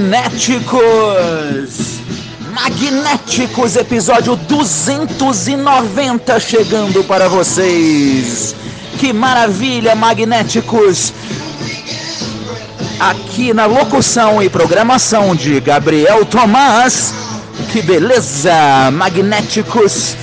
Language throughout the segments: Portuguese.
Magnéticos! Magnéticos, episódio 290 chegando para vocês. Que maravilha, Magnéticos! Aqui na locução e programação de Gabriel Tomás. Que beleza, Magnéticos!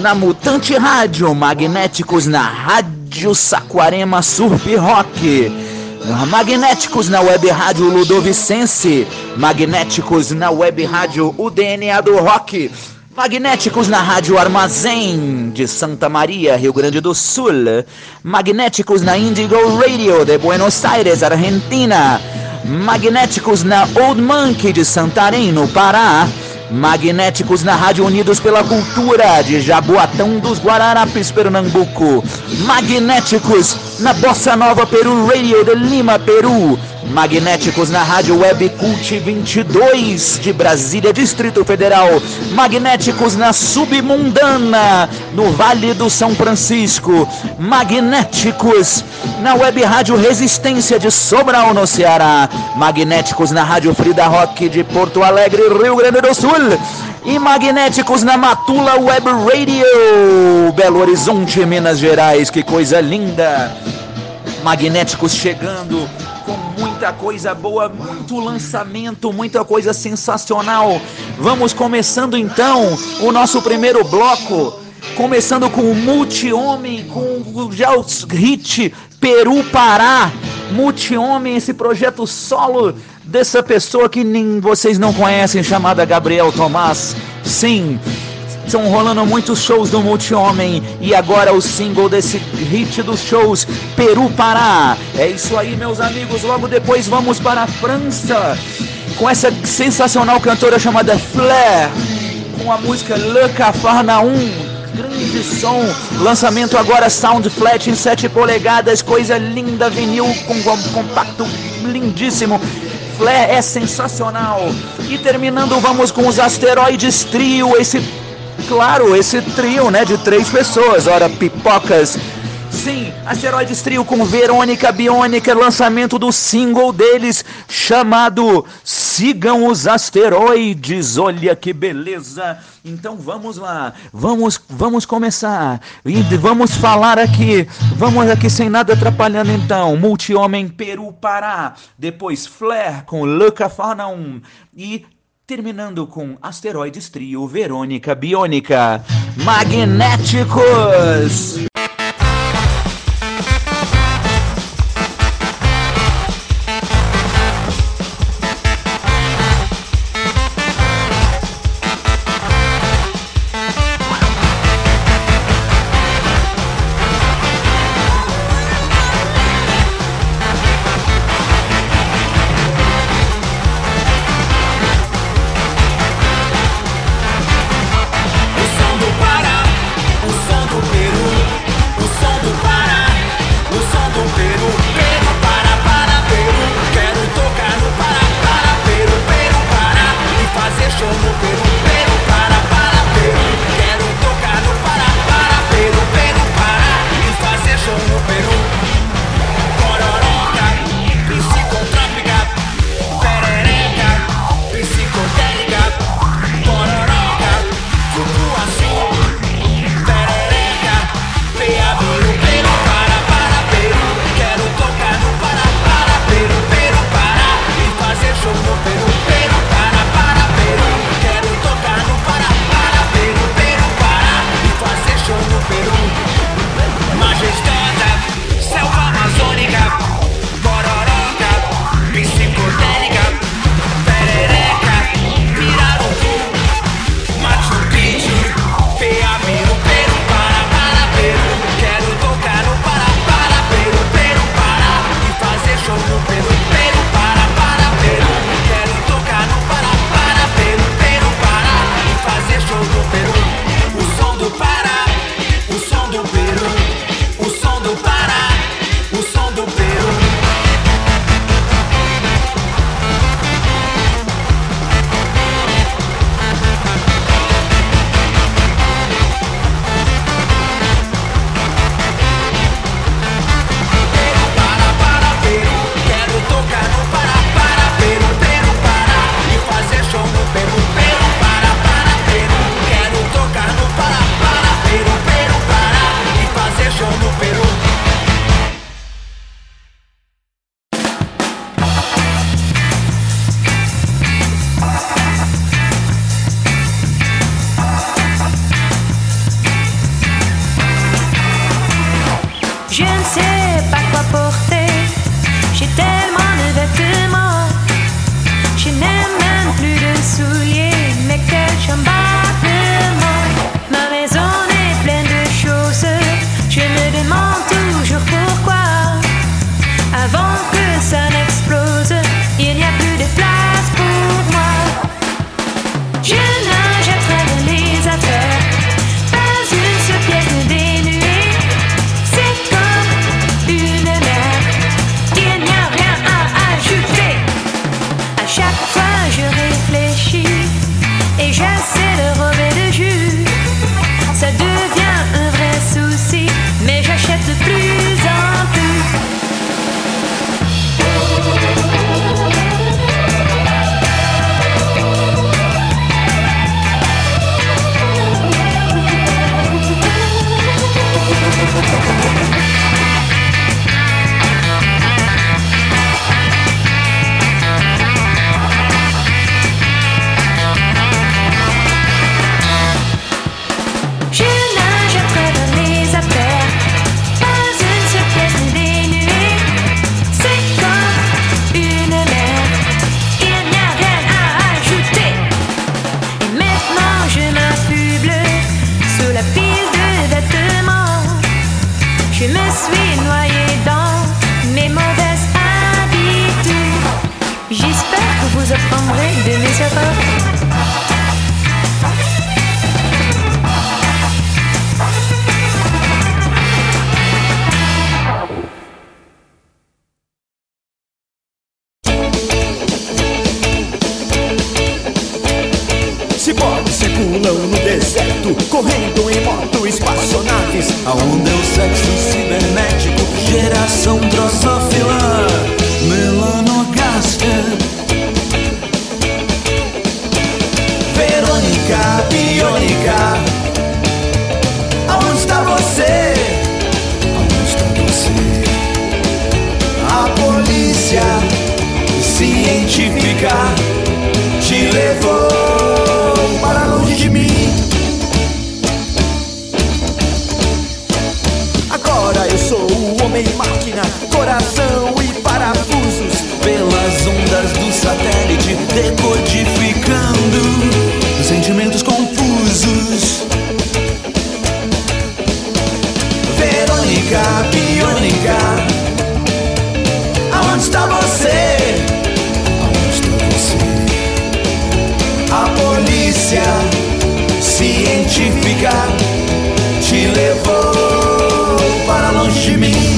Na Mutante Rádio, Magnéticos na Rádio Saquarema Surf Rock. Magnéticos na web rádio Ludovicense, Magnéticos na web rádio O DNA do Rock, Magnéticos na rádio Armazém de Santa Maria, Rio Grande do Sul, Magnéticos na Indigo Radio de Buenos Aires, Argentina, Magnéticos na Old Monkey de Santarém, no Pará, Magnéticos na Rádio Unidos pela Cultura de Jaboatão dos Guararapes, Pernambuco. Magnéticos na Bossa Nova Peru Radio de Lima, Peru. Magnéticos na Rádio Web Cult 22 de Brasília, Distrito Federal. Magnéticos na Submundana, no Vale do São Francisco. Magnéticos na Web Rádio Resistência de Sobral, no Ceará. Magnéticos na Rádio Frida Rock de Porto Alegre, Rio Grande do Sul. E magnéticos na Matula Web Radio, Belo Horizonte, Minas Gerais. Que coisa linda! Magnéticos chegando com muita coisa boa, muito lançamento, muita coisa sensacional. Vamos começando então o nosso primeiro bloco. Começando com o Multi-Homem, com já os hit Peru Pará. Multi-Homem, esse projeto solo dessa pessoa que nem vocês não conhecem, chamada Gabriel Tomás. Sim, estão rolando muitos shows do Multi-Homem e agora o single desse hit dos shows, Peru Pará. É isso aí, meus amigos. Logo depois vamos para a França com essa sensacional cantora chamada Flair, com a música Le Cafarnaum. Grande som, lançamento agora Sound Flat em 7 polegadas, coisa linda, vinil com com- compacto lindíssimo. Flair é sensacional. E terminando, vamos com os Asteroides Trio, esse Claro, esse trio, né, de três pessoas, ora, pipocas. Sim, Asteroides Trio com Verônica Biônica, lançamento do single deles chamado Sigam os Asteroides. Olha que beleza. Então vamos lá. Vamos vamos começar. E vamos falar aqui. Vamos aqui sem nada atrapalhando então. Multi-Homem Peru Pará. Depois Flair com Luca Farnum e Terminando com Asteroides Trio, Verônica Biônica, Magnéticos. Correndo em moto, espaçonaves. A onda é o sexo cibernético, geração drosófila, melanogástrica. Verônica, biônica, aonde está você? Aonde está você? A polícia científica longe de mim.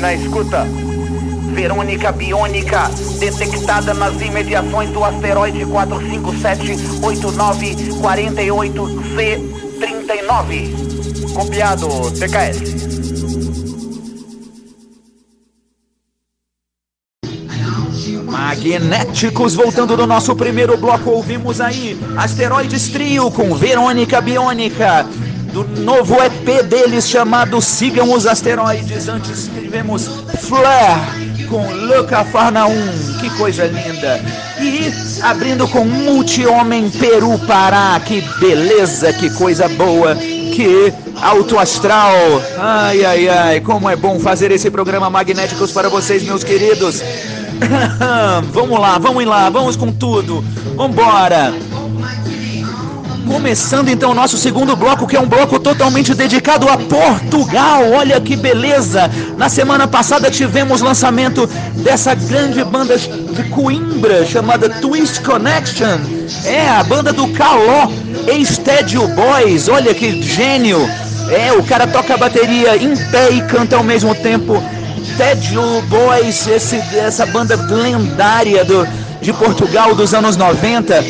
Na escuta. Verônica Biônica, detectada nas imediações do asteroide 457-8948-Z39. Copiado, TKS. Magnéticos, voltando do nosso primeiro bloco, ouvimos aí Asteroides Trio com Verônica Biônica, do novo EP deles chamado Sigam os Asteroides. Antes tivemos Flare com Luca Farnaum, que coisa linda. E abrindo com Multi-Homem Peru Pará, que beleza, que coisa boa, que alto astral. Ai, ai, ai, como é bom fazer esse programa Magnéticos para vocês, meus queridos. vamos lá, vamos lá, vamos com tudo. Vambora. Começando então o nosso segundo bloco, que é um bloco totalmente dedicado a Portugal. Olha que beleza! Na semana passada tivemos lançamento dessa grande banda de Coimbra chamada Twist Connection. É a banda do Caló, ex-Tédio Boys. Olha que gênio! É, o cara toca a bateria em pé e canta ao mesmo tempo. Tédio Boys, esse, essa banda lendária do, de Portugal dos anos 90.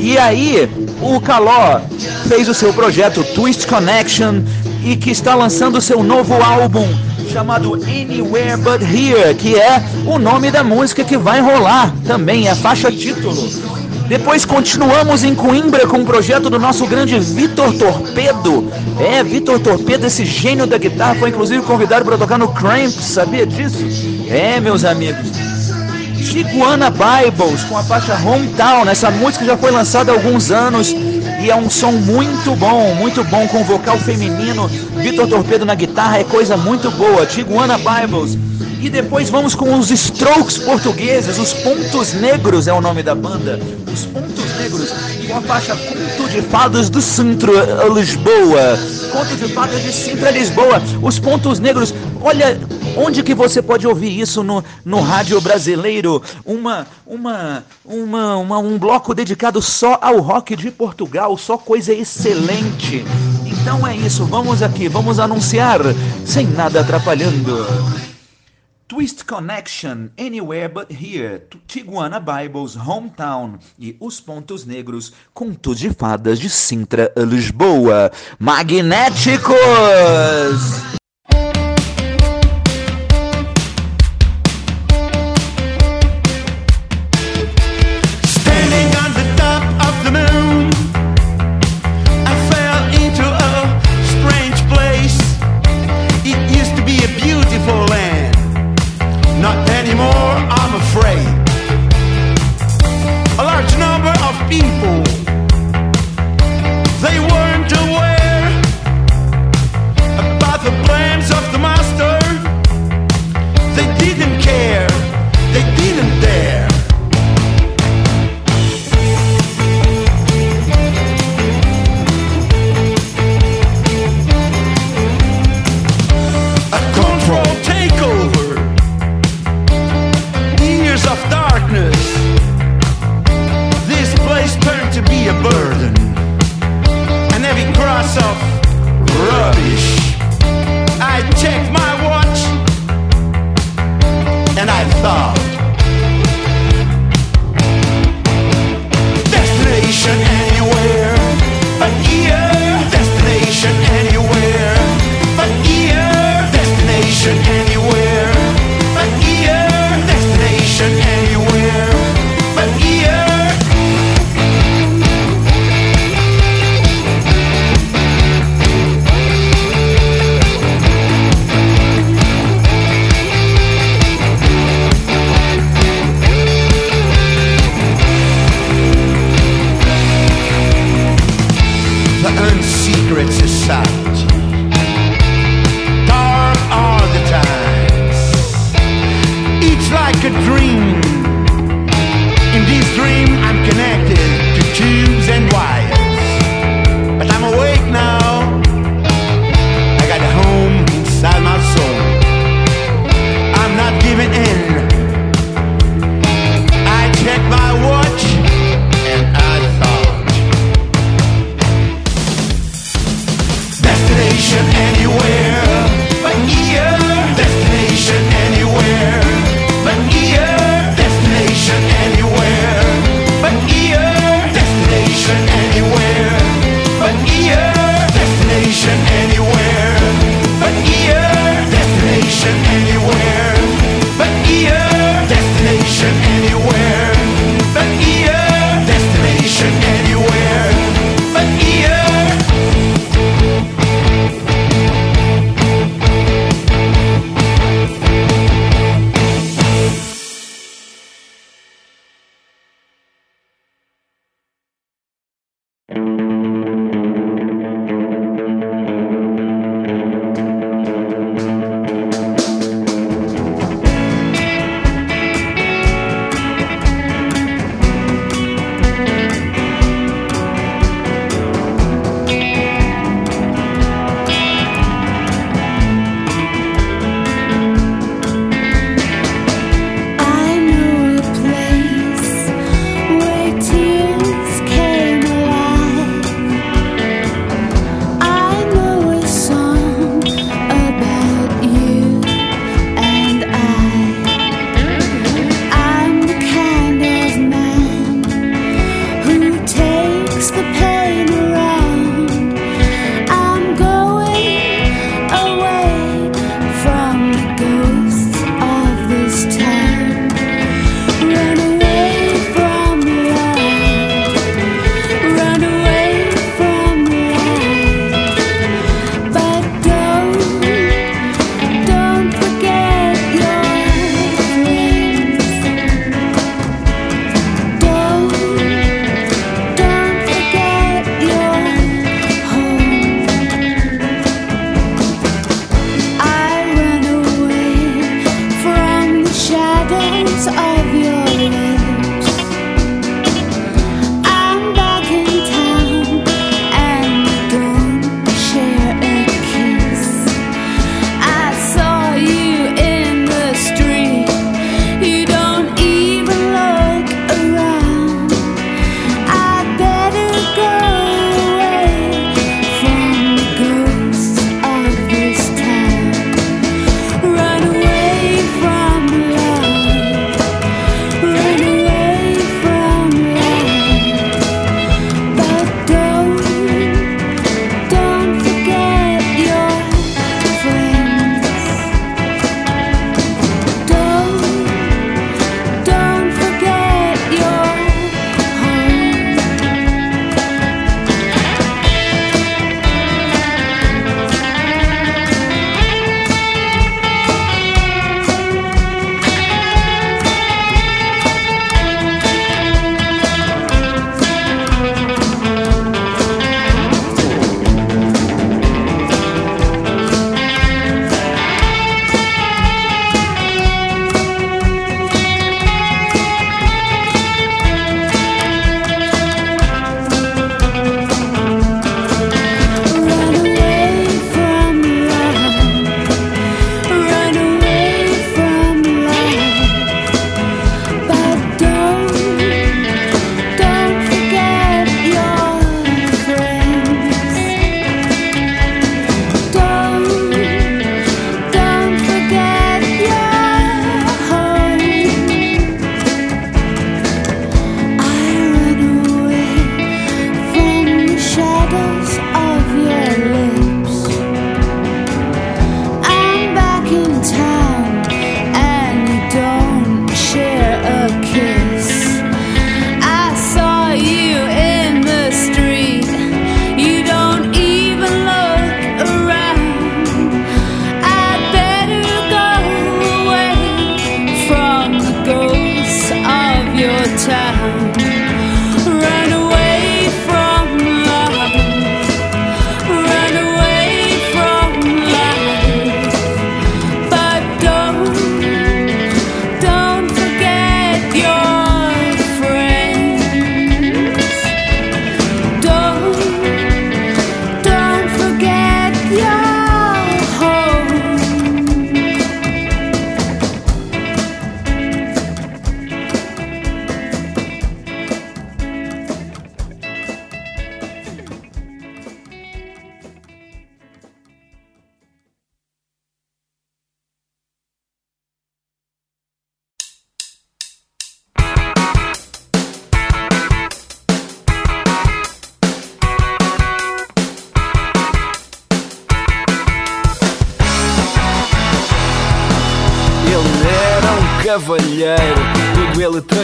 E aí, o Caló fez o seu projeto Twist Connection e que está lançando seu novo álbum chamado Anywhere But Here, que é o nome da música que vai rolar também, é a faixa título. Depois continuamos em Coimbra com o projeto do nosso grande Vitor Torpedo. É, Vitor Torpedo, esse gênio da guitarra, foi inclusive convidado para tocar no Cramp, sabia disso? É, meus amigos. Tiguana Bibles com a faixa Hometown. Essa música já foi lançada há alguns anos e é um som muito bom, muito bom com vocal feminino. Vitor Torpedo na guitarra é coisa muito boa. Tiguana Bibles. E depois vamos com os Strokes portugueses, os Pontos Negros é o nome da banda. Os Pontos Negros com a faixa Conto de Fadas do Centro Lisboa. Conto de Fadas de Sintra Lisboa. Os Pontos Negros. Olha, onde que você pode ouvir isso no, no rádio brasileiro? Uma, uma, uma, uma, um bloco dedicado só ao rock de Portugal, só coisa excelente. Então é isso, vamos aqui, vamos anunciar sem nada atrapalhando. Twist Connection, Anywhere But Here, Tiguana Bibles, Hometown e Os Pontos Negros, Conto de Fadas de Sintra, Lisboa. Magnéticos!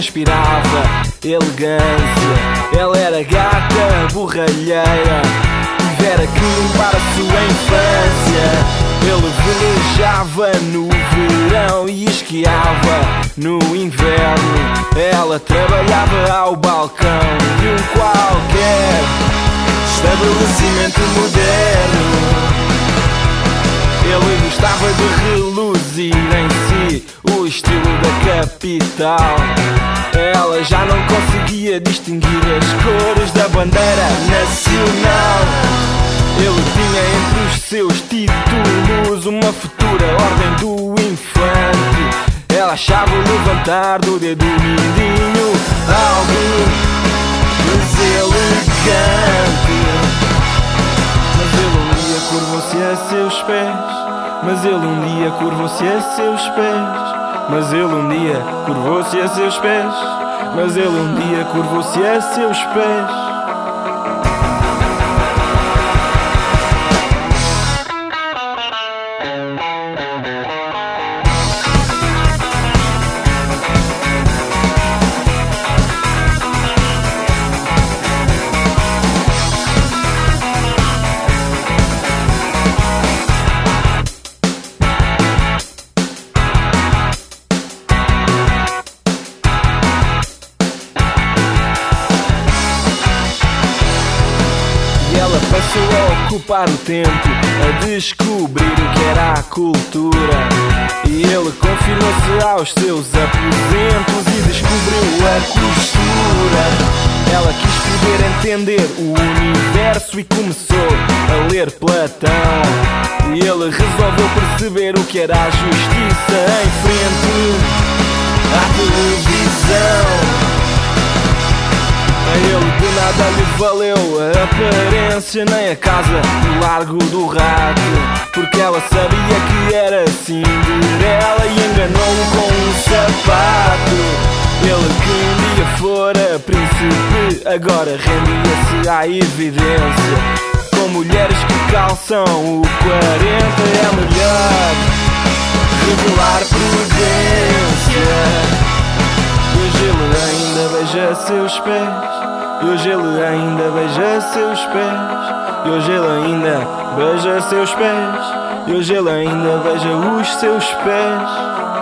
Transpirava elegância. Ela era gata, borralheira, tivera que limpar a sua infância. Ele velejava no verão e esquiava no inverno. Ela trabalhava ao balcão de um qualquer estabelecimento moderno. Ele gostava de reluzir em si o estilo da capital. Ela já não conseguia distinguir as cores da bandeira nacional. Ele tinha entre os seus títulos uma futura ordem do infante. Ela achava o levantar do dedo mindinho algo deselegante. Mas ele dia curvou-se a seus pés. Mas ele um dia curvou-se a seus pés. Mas ele um dia curvou-se a seus pés. Mas ele um dia curvou-se a seus pés. Ocupar o tempo a descobrir o que era a cultura. E ele confinou-se aos seus aposentos e descobriu a costura. Ela quis poder entender o universo e começou a ler Platão. E ele resolveu perceber o que era a justiça em frente à televisão. Ele de nada lhe valeu a aparência nem a casa no largo do rato. Porque ela sabia que era Cinderela e enganou-o com um sapato. Ele que um dia fora príncipe agora rendia-se à evidência. Com mulheres que calçam o 40 é melhor revelar prudência hoje ele ainda beija seus pés. E hoje ele ainda beija seus pés. E hoje ele ainda beija seus pés. E hoje ele ainda beija os seus pés.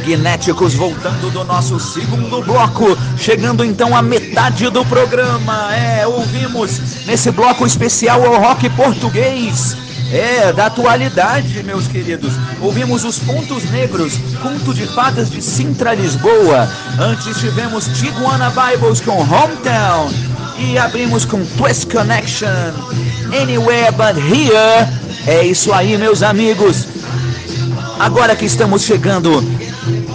Magnéticos voltando do nosso segundo bloco, chegando então à metade do programa. É, ouvimos nesse bloco especial o rock português. É, da atualidade, meus queridos. Ouvimos os Pontos Negros, Conto de Fadas de Sintra, Lisboa. Antes tivemos Tiguana Bibles com Hometown. E abrimos com Twist Connection, Anywhere But Here. É isso aí, meus amigos. Agora que estamos chegando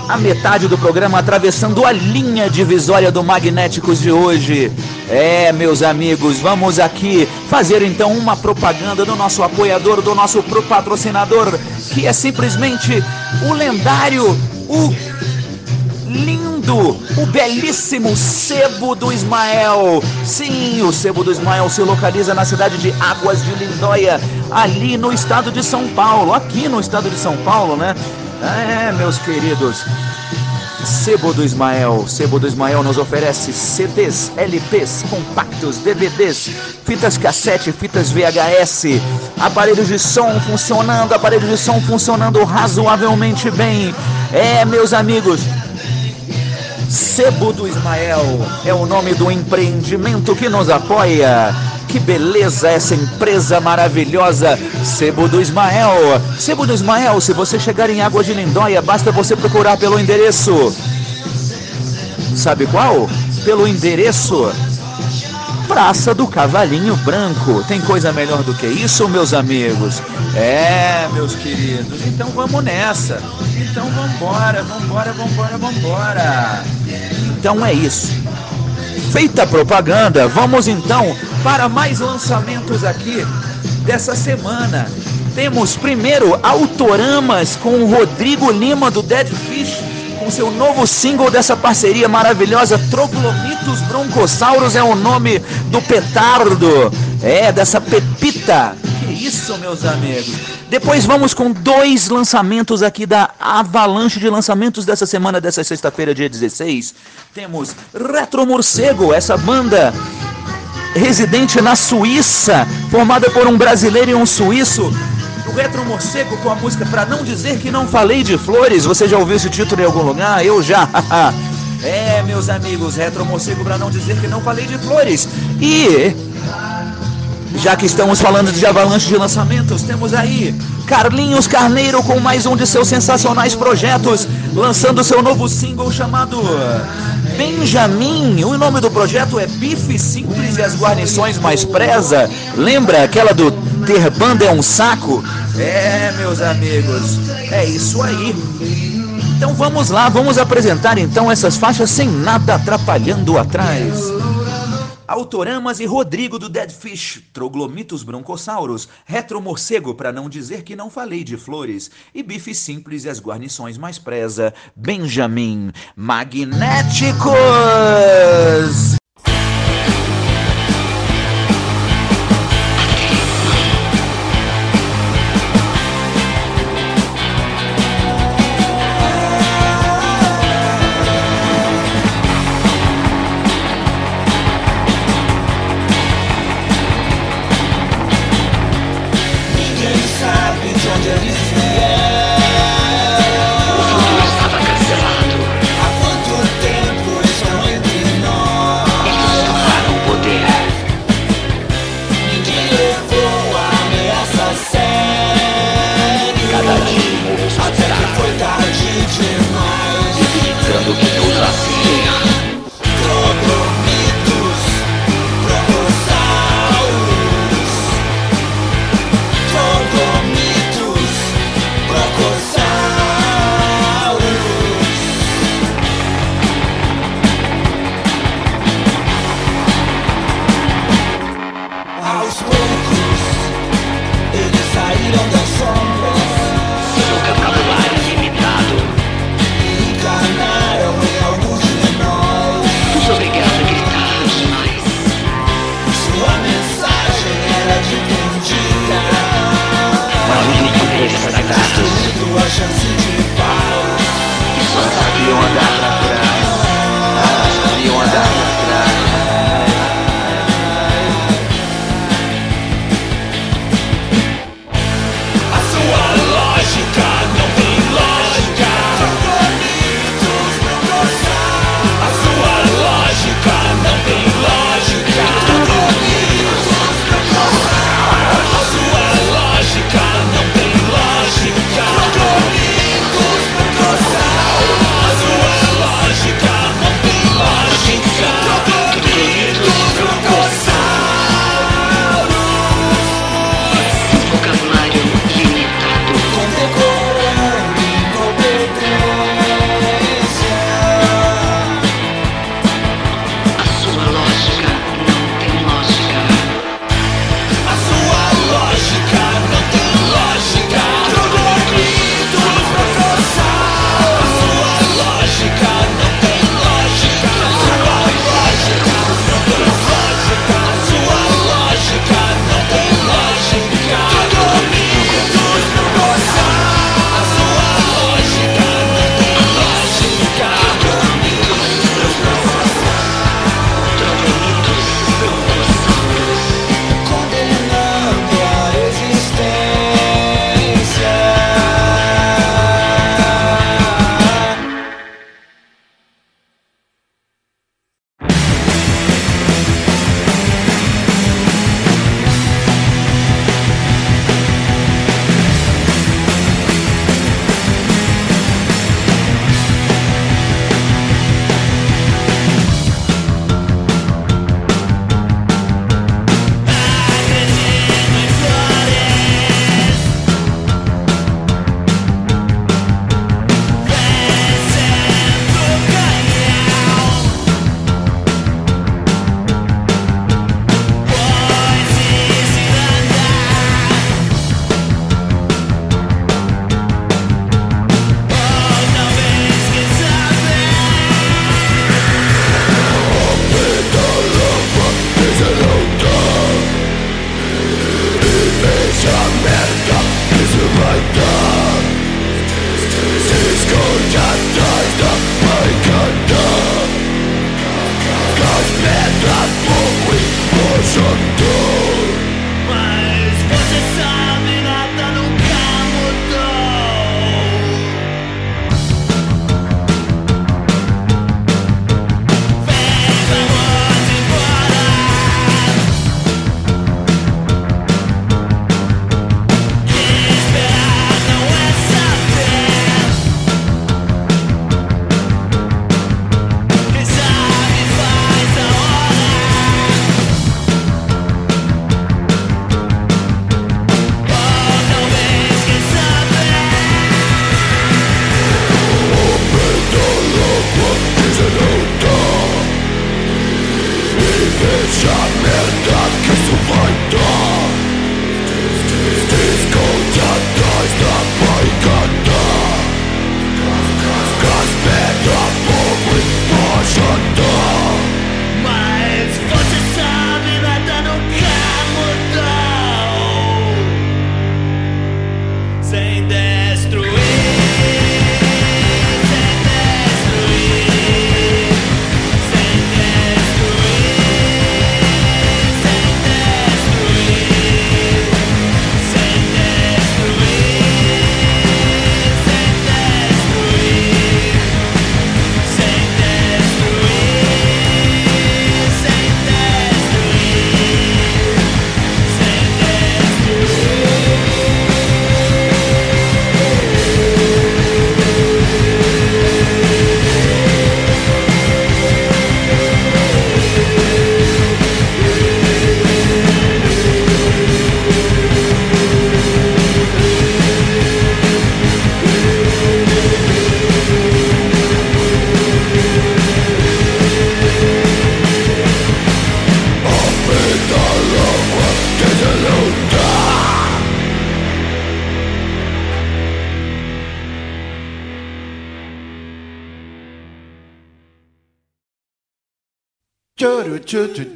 à metade do programa, atravessando a linha divisória do Magnéticos de hoje. É, meus amigos, vamos aqui fazer então uma propaganda do nosso apoiador, do nosso patrocinador, que é simplesmente o lendário, o lindo, o belíssimo Sebo do Ismael. Sim, o Sebo do Ismael se localiza na cidade de Águas de Lindóia, ali no estado de São Paulo, aqui no estado de São Paulo, né? É, meus queridos. Sebo do Ismael. Sebo do Ismael nos oferece CDs, LPs, compactos, DVDs, fitas cassete, fitas VHS, aparelhos de som funcionando, aparelhos de som funcionando razoavelmente bem. É, meus amigos, Sebo do Ismael é o nome do empreendimento que nos apoia. Que beleza essa empresa maravilhosa, Sebo do Ismael. Sebo do Ismael, se você chegar em Água de Lindóia, basta você procurar pelo endereço. Sabe qual? Pelo endereço Praça do Cavalinho Branco. Tem coisa melhor do que isso, meus amigos? É, meus queridos. Então vamos nessa. Então vambora, vambora, vambora, vambora. Então é isso. Feita a propaganda, vamos então para mais lançamentos aqui dessa semana. Temos primeiro Autoramas com o Rodrigo Lima do Dead Fish, com seu novo single dessa parceria maravilhosa, Troglomitos Broncossauros é o nome do petardo, é, dessa pepita. Que isso, meus amigos. Depois vamos com dois lançamentos aqui da avalanche de lançamentos dessa semana, dessa sexta-feira, dia 16. Temos Retro Morcego, essa banda residente na Suíça, formada por um brasileiro e um suíço. Retro Morcego com a música Pra Não Dizer Que Não Falei de Flores. Você já ouviu esse título em algum lugar? Eu já. é, meus amigos, Retro Morcego Pra Não Dizer Que Não Falei de Flores. E já que estamos falando de avalanche de lançamentos, temos aí Carlinhos Carneiro com mais um de seus sensacionais projetos, lançando seu novo single chamado Benjamin. O nome do projeto é Bife Simples e as Guarnições Mais Preza. Lembra aquela do Ter Banda é um Saco? É, meus amigos, é isso aí. Então vamos lá, vamos apresentar então essas faixas sem nada atrapalhando atrás. Autoramas e Rodrigo do Dead Fish, Troglomitos Broncossauros, Retro Morcego, para não dizer que não falei de flores, e Bife Simples e as guarnições mais preza, Benjamin Magnéticos!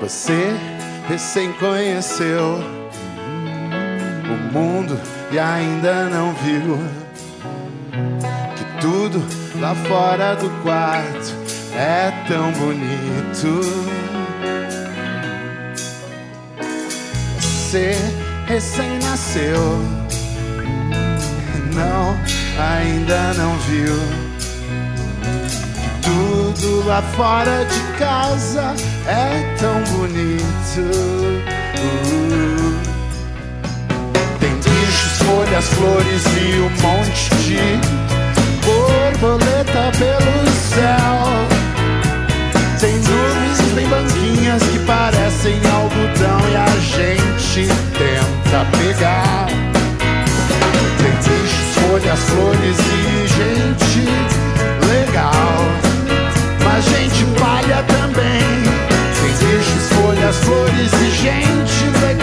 Você recém conheceu o mundo e ainda não viu que tudo lá fora do quarto é tão bonito. Você recém nasceu, não ainda não viu. Tudo lá fora de casa é tão bonito. Tem bichos, folhas, flores e um monte de borboleta pelo céu. Tem nuvens, tem banquinhas que parecem algodão e a gente tenta pegar. Tem bichos folhas, flores e gente legal. Mas gente palha também. Tem bichos, folhas, flores e gente legal.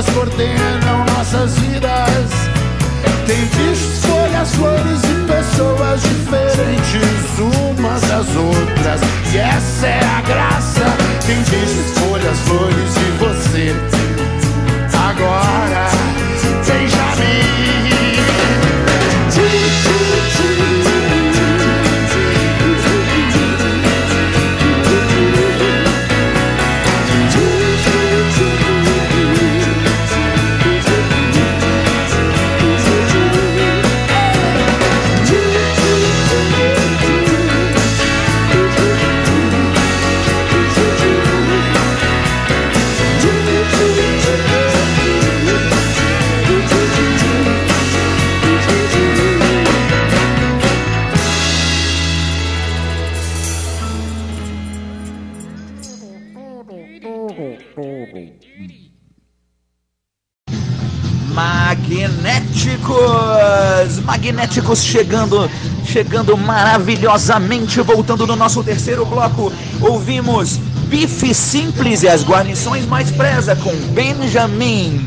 elas coordenam nossas vidas. Chegando, chegando maravilhosamente, voltando no nosso terceiro bloco. Ouvimos Bife Simples e as guarnições mais preza com Benjamin.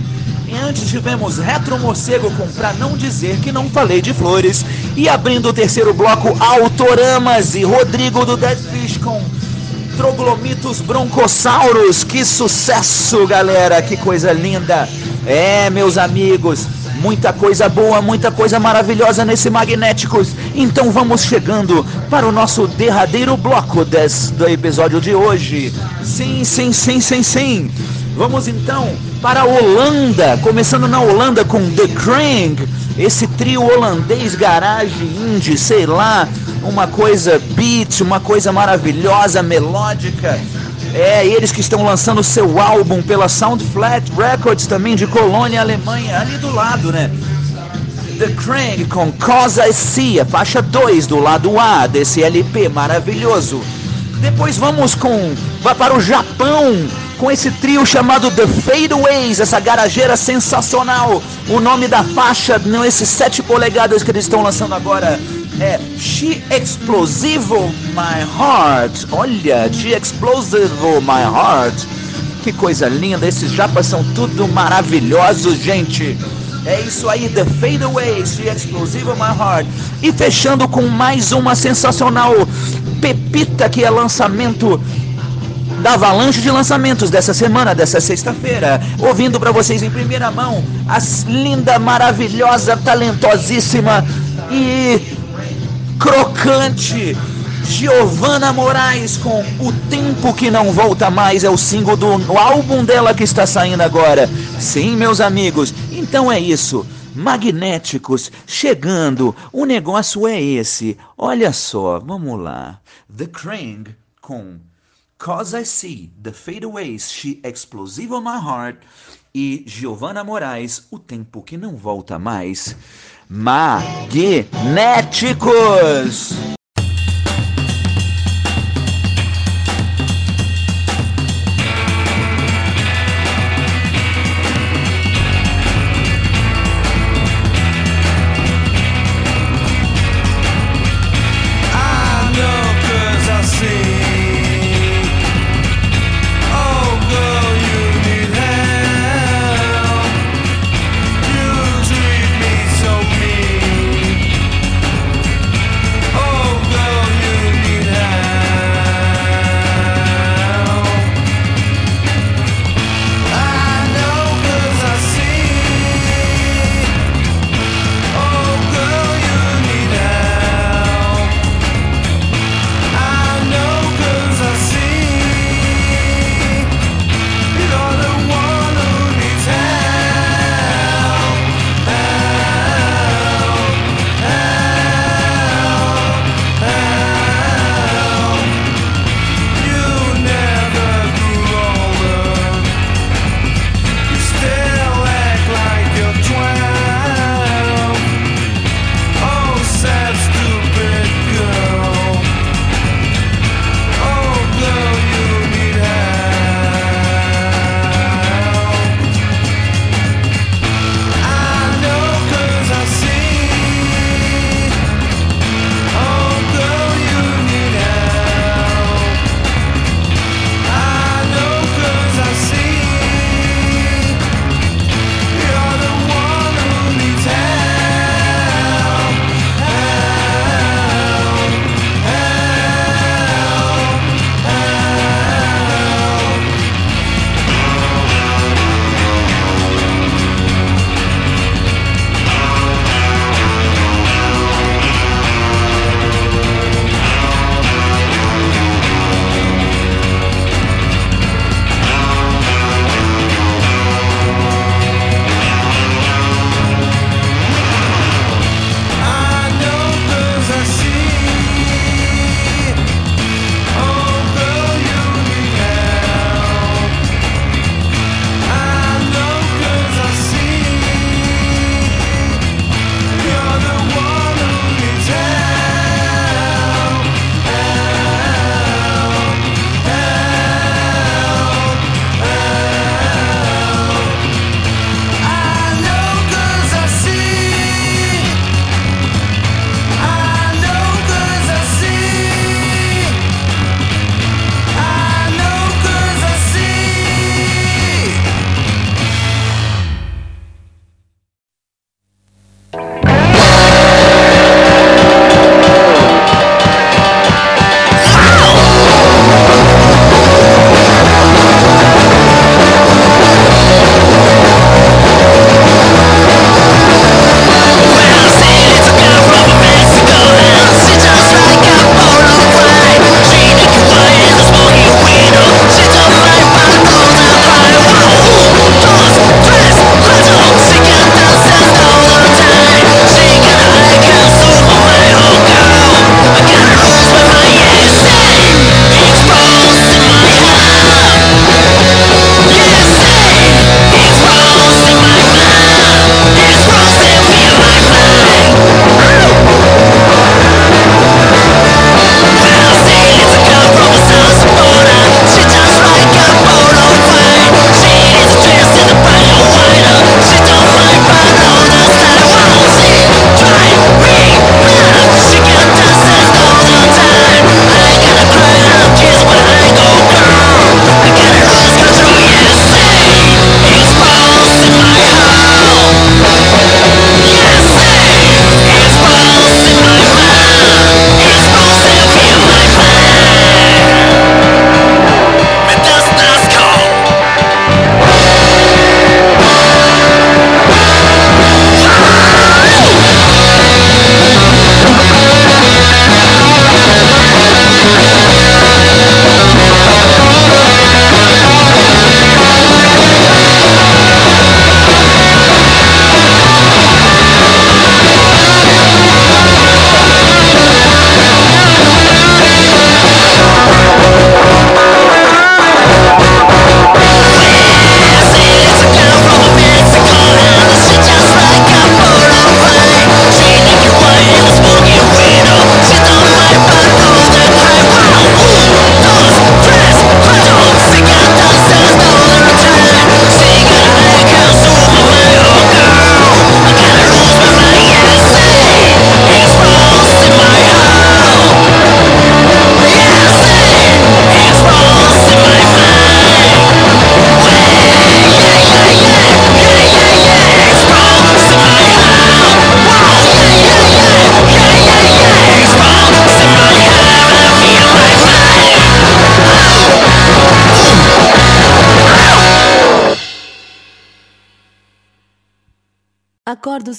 E antes tivemos Retro Morcego com Pra Não Dizer Que Não Falei de Flores. E abrindo o terceiro bloco, Autoramas e Rodrigo do Dead Fish com Troglomitos Broncossauros. Que sucesso, galera! Que coisa linda! É, meus amigos, muita coisa boa, muita coisa maravilhosa nesse Magnéticos. Então vamos chegando para o nosso derradeiro bloco des, do episódio de hoje. Sim, sim, sim, sim, sim. Vamos então para a Holanda, começando na Holanda com The Krang, esse trio holandês garage indie, sei lá, uma coisa beat, uma coisa maravilhosa, melódica. É, eles que estão lançando seu álbum pela Sound Flat Records também de Colônia, Alemanha, ali do lado, né? The Krang com Cosa Cia, faixa 2 do lado A desse LP maravilhoso. Depois vamos com vai para o Japão com esse trio chamado The Fadeaways, essa garageira sensacional. O nome da faixa, não esses 7 polegadas que eles estão lançando agora é She Explosivo My Heart. Olha, She Explosivo My Heart. Que coisa linda, esses japas são tudo maravilhosos, gente. É isso aí, The Fadeaways, She Explosivo My Heart. E fechando com mais uma sensacional pepita que é lançamento da avalanche de lançamentos dessa semana, dessa sexta-feira, ouvindo para vocês em primeira mão a linda, maravilhosa, talentosíssima e crocante Giovanna Moraes com O Tempo Que Não Volta Mais é o single do álbum dela que está saindo agora. Sim, meus amigos, então é isso. Magnéticos chegando, o negócio é esse. Olha só, vamos lá. The Krang com Cause I See, The Fadeaways, She Explosive on My Heart e Giovanna Moraes, O Tempo Que Não Volta Mais. Magnéticos!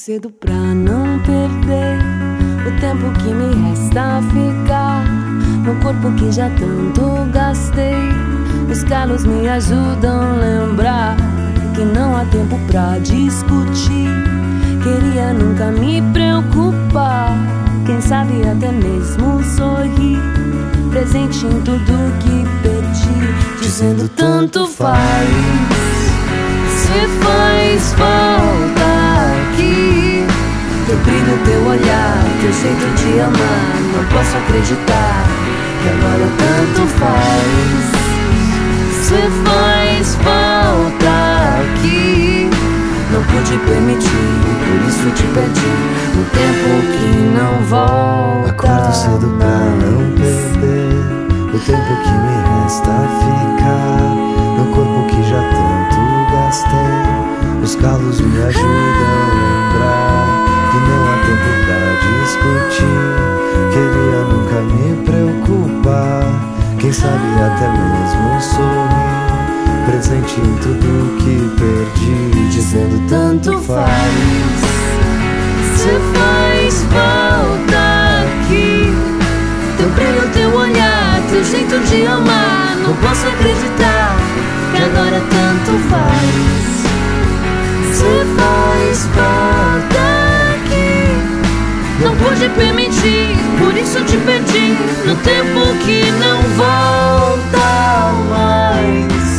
Cedo pra não perder o tempo que me resta ficar no corpo que já tanto gastei. Os calos me ajudam a lembrar que não há tempo pra discutir. Queria nunca me preocupar, quem sabe até mesmo sorrir. Presente em tudo que perdi, dizendo tanto faz. Se faz falta teu brilho, teu olhar, teu jeito de amar, não posso acreditar que agora tanto faz. Se faz falta aqui, não pude permitir, por isso te perdi. No tempo que não volta. Acordo cedo pra não perder o tempo que me resta ficar no corpo que já tanto gastei. Os calos me ajudam discutir. Queria nunca me preocupar, quem sabe até mesmo sorrir. Presente em tudo que perdi, dizendo tanto faz. Se faz falta aqui Teu brilho, teu olhar, teu jeito de amar Não posso acreditar que agora tanto faz Se faz falta Por isso te perdi No tempo que não volta mais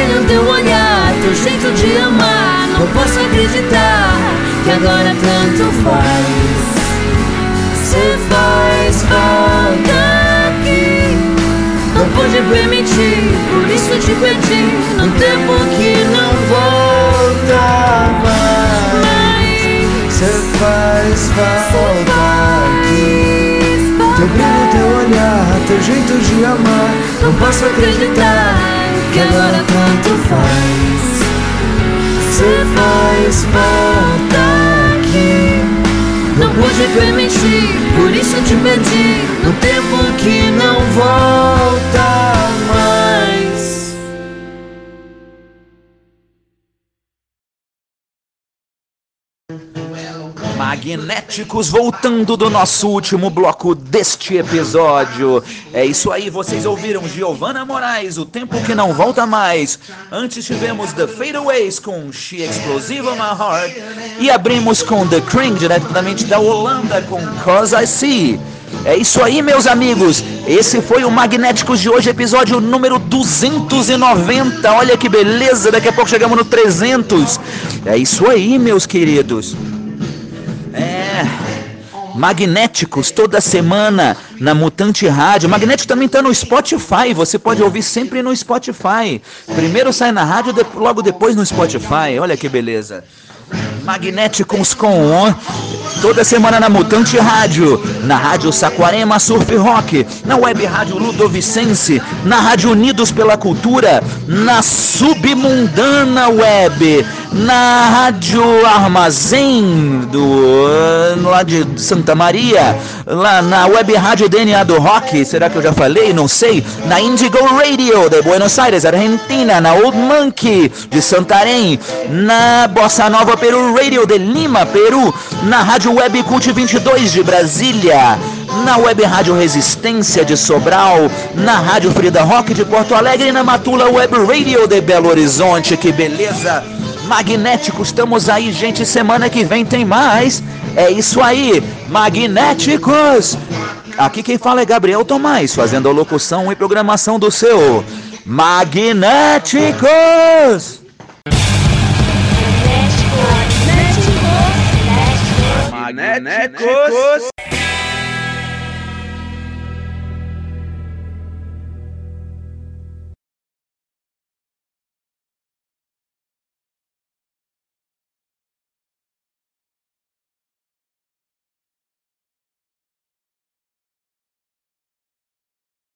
Brilho, teu olhar, teu jeito de amar Não posso acreditar que agora tanto faz Se faz falta aqui Não pude permitir, por isso te perdi No tempo que não volta mais Cê faz falta aqui. Teu brilho, teu olhar, teu jeito de amar. Não posso acreditar que agora tanto faz Cê faz falta aqui. Não pude permitir, por isso te perdi No tempo que não volta Magnéticos voltando do nosso último bloco deste episódio. É isso aí, vocês ouviram Giovanna Moraes, O Tempo Que Não Volta Mais. Antes tivemos The Fadeaways com She Explosive on My Heart. E abrimos com The Cream, diretamente da Holanda, com Cause I See. É isso aí, meus amigos. Esse foi o Magnéticos de hoje, episódio número 290. Olha que beleza, daqui a pouco chegamos no 300. É isso aí, meus queridos. Magnéticos toda semana na Mutante Rádio. Magnético também está no Spotify. Você pode ouvir sempre no Spotify. Primeiro sai na rádio, logo depois no Spotify. Olha que beleza. Magnéticos com on. Toda semana na Mutante Rádio, na Rádio Saquarema Surf Rock, na Web Rádio Ludovicense, na Rádio Unidos pela Cultura, na Submundana Web, na Rádio Armazém do lá de Santa Maria, lá na Web Rádio DNA do Rock, será que eu já falei? Não sei. Na Indigo Radio de Buenos Aires, Argentina, na Old Monkey de Santarém, na Bossa Nova Peru Radio de Lima, Peru, na Rádio Web Cult 22 de Brasília, na Web Rádio Resistência de Sobral, na Rádio Frida Rock de Porto Alegre e na Matula Web Radio de Belo Horizonte. Que beleza! Magnéticos, estamos aí, gente. Semana que vem tem mais. É isso aí, Magnéticos! Aqui quem fala é Gabriel Tomás, fazendo a locução e programação do seu Magnéticos! Magnéticos. Magnéticos.